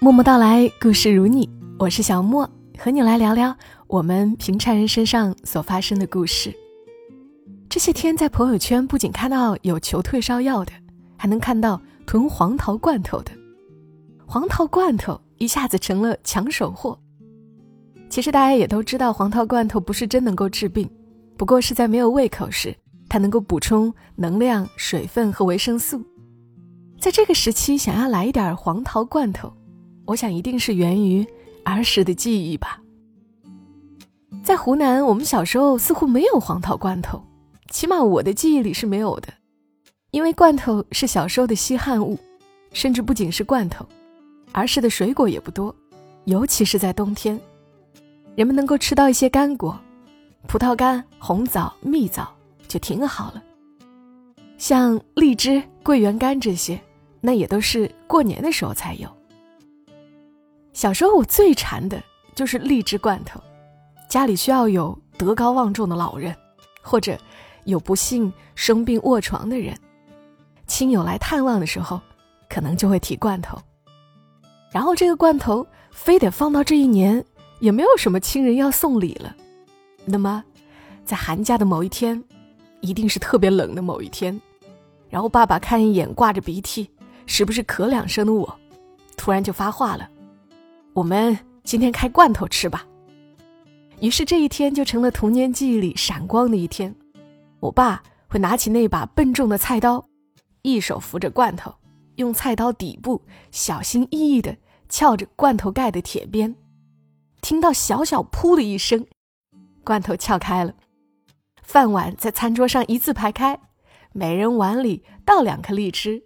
默默到来，故事如你，我是小莫，和你来聊聊我们平常人身上所发生的故事。这些天在朋友圈不仅看到有求退烧药的，还能看到囤黄桃罐头的。黄桃罐头一下子成了抢手货。其实大家也都知道，黄桃罐头不是真能够治病，不过是在没有胃口时，它能够补充能量、水分和维生素。在这个时期，想要来一点黄桃罐头，我想一定是源于儿时的记忆吧。在湖南，我们小时候似乎没有黄桃罐头。起码我的记忆里是没有的，因为罐头是小时候的稀罕物，甚至不仅是罐头，儿时的水果也不多，尤其是在冬天，人们能够吃到一些干果，葡萄干、红枣、蜜枣就挺好了。像荔枝、桂圆干这些，那也都是过年的时候才有。小时候我最馋的就是荔枝罐头，家里需要有德高望重的老人，或者。有不幸生病卧床的人，亲友来探望的时候，可能就会提罐头。然后这个罐头非得放到这一年，也没有什么亲人要送礼了。那么，在寒假的某一天，一定是特别冷的某一天，然后爸爸看一眼挂着鼻涕，时不时咳两声的我，突然就发话了：“我们今天开罐头吃吧。”于是这一天就成了童年记忆里闪光的一天。我爸会拿起那把笨重的菜刀，一手扶着罐头，用菜刀底部小心翼翼地撬着罐头盖的铁边，听到小小“噗”的一声，罐头撬开了，饭碗在餐桌上一字排开，每人碗里倒两颗荔枝，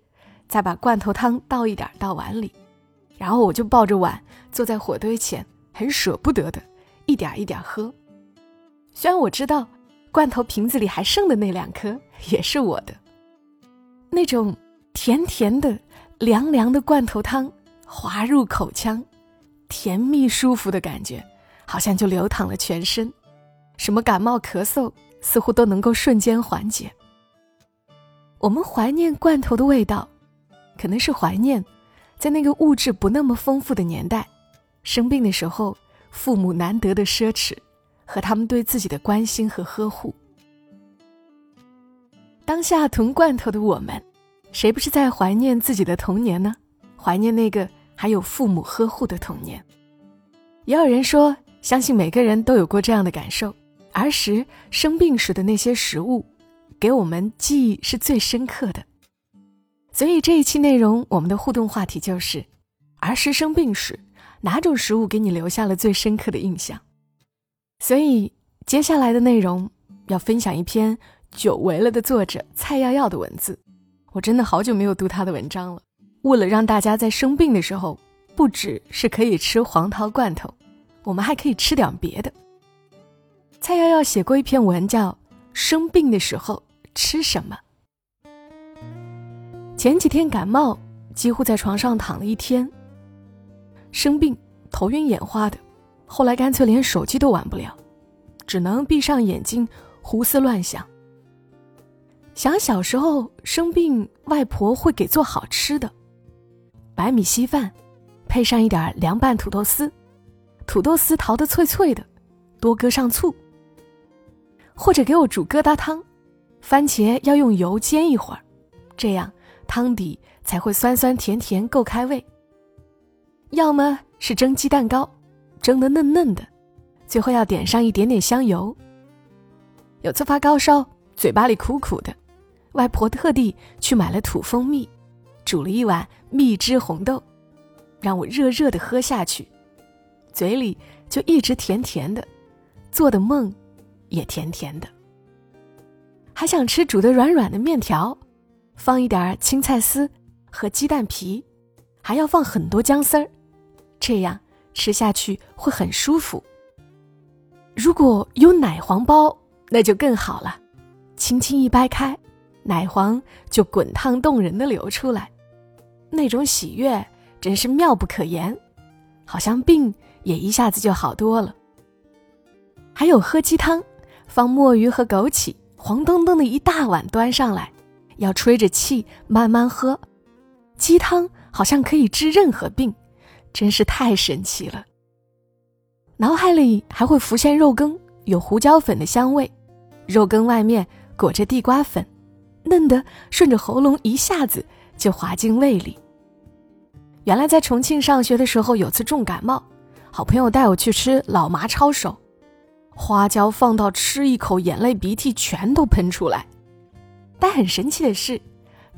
再把罐头汤倒一点到碗里，然后我就抱着碗坐在火堆前，很舍不得的一点一点喝，虽然我知道。罐头瓶子里还剩的那两颗也是我的，那种甜甜的、凉凉的罐头汤滑入口腔，甜蜜舒服的感觉，好像就流淌了全身，什么感冒咳嗽似乎都能够瞬间缓解。我们怀念罐头的味道，可能是怀念，在那个物质不那么丰富的年代，生病的时候父母难得的奢侈。和他们对自己的关心和呵护。当下囤罐头的我们，谁不是在怀念自己的童年呢？怀念那个还有父母呵护的童年。也有人说，相信每个人都有过这样的感受：儿时生病时的那些食物，给我们记忆是最深刻的。所以这一期内容，我们的互动话题就是：儿时生病时，哪种食物给你留下了最深刻的印象？所以，接下来的内容要分享一篇久违了的作者蔡耀耀的文字。我真的好久没有读他的文章了。为了让大家在生病的时候，不只是可以吃黄桃罐头，我们还可以吃点别的。蔡耀耀写过一篇文，叫《生病的时候吃什么》。前几天感冒，几乎在床上躺了一天。生病，头晕眼花的。后来干脆连手机都玩不了，只能闭上眼睛胡思乱想。想小时候生病，外婆会给做好吃的，白米稀饭，配上一点凉拌土豆丝，土豆丝淘得脆脆的，多搁上醋。或者给我煮疙瘩汤，番茄要用油煎一会儿，这样汤底才会酸酸甜甜够开胃。要么是蒸鸡蛋糕。蒸的嫩嫩的，最后要点上一点点香油。有次发高烧，嘴巴里苦苦的，外婆特地去买了土蜂蜜，煮了一碗蜜汁红豆，让我热热的喝下去，嘴里就一直甜甜的，做的梦也甜甜的。还想吃煮的软软的面条，放一点青菜丝和鸡蛋皮，还要放很多姜丝儿，这样。吃下去会很舒服。如果有奶黄包，那就更好了。轻轻一掰开，奶黄就滚烫动人的流出来，那种喜悦真是妙不可言，好像病也一下子就好多了。还有喝鸡汤，放墨鱼和枸杞，黄澄澄的一大碗端上来，要吹着气慢慢喝。鸡汤好像可以治任何病。真是太神奇了。脑海里还会浮现肉羹有胡椒粉的香味，肉羹外面裹着地瓜粉，嫩的顺着喉咙一下子就滑进胃里。原来在重庆上学的时候，有次重感冒，好朋友带我去吃老麻抄手，花椒放到吃一口，眼泪鼻涕全都喷出来。但很神奇的是，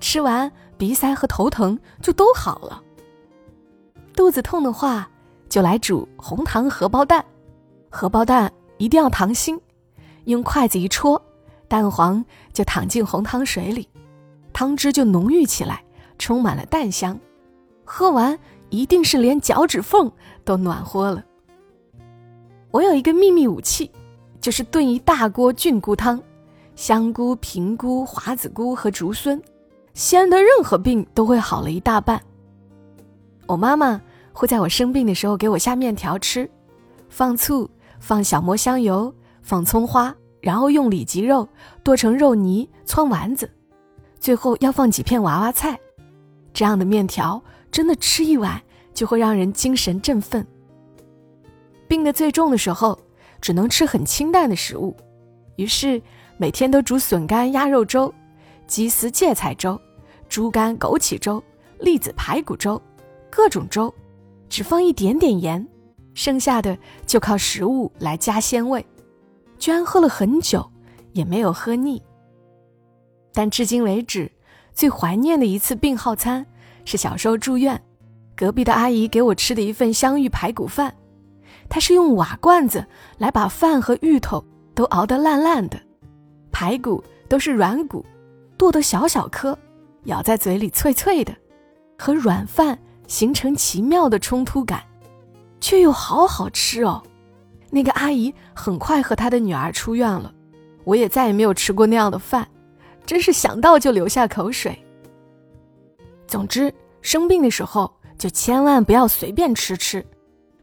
吃完鼻塞和头疼就都好了。肚子痛的话，就来煮红糖荷包蛋，荷包蛋一定要糖心，用筷子一戳，蛋黄就淌进红糖水里，汤汁就浓郁起来，充满了蛋香。喝完一定是连脚趾缝都暖和了。我有一个秘密武器，就是炖一大锅菌菇汤。香菇、平菇、华子菇和竹荪，西安的任何病都会好了一大半。我妈妈会在我生病的时候给我下面条吃，放醋，放小磨香油，放葱花，然后用里脊肉剁成肉泥汆丸子，最后要放几片娃娃菜。这样的面条真的吃一碗就会让人精神振奋。病得最重的时候，只能吃很清淡的食物，于是。每天都煮笋干鸭肉粥、鸡丝芥菜粥、猪肝枸杞粥、栗子排骨粥，各种粥，只放一点点盐，剩下的就靠食物来加鲜味。居然喝了很久，也没有喝腻。但至今为止，最怀念的一次病号餐，是小时候住院，隔壁的阿姨给我吃的一份香芋排骨饭。她是用瓦罐子来把饭和芋头都熬得烂烂的。排骨都是软骨，剁得小小颗，咬在嘴里脆脆的，和软饭形成奇妙的冲突感，却又好好吃哦。那个阿姨很快和她的女儿出院了，我也再也没有吃过那样的饭，真是想到就流下口水。总之，生病的时候就千万不要随便吃吃，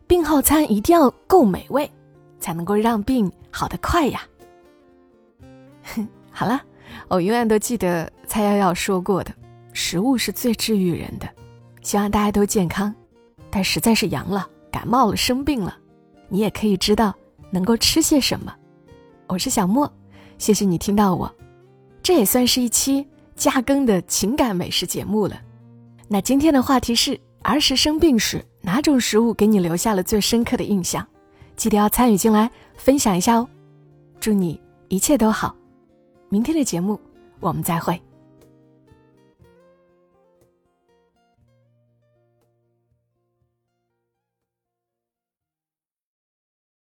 病号餐一定要够美味，才能够让病好得快呀。好了，我永远都记得蔡瑶瑶说过的，食物是最治愈人的。希望大家都健康，但实在是阳了、感冒了、生病了，你也可以知道能够吃些什么。我是小莫，谢谢你听到我，这也算是一期加更的情感美食节目了。那今天的话题是儿时生病时哪种食物给你留下了最深刻的印象？记得要参与进来分享一下哦。祝你一切都好。明天的节目，我们再会。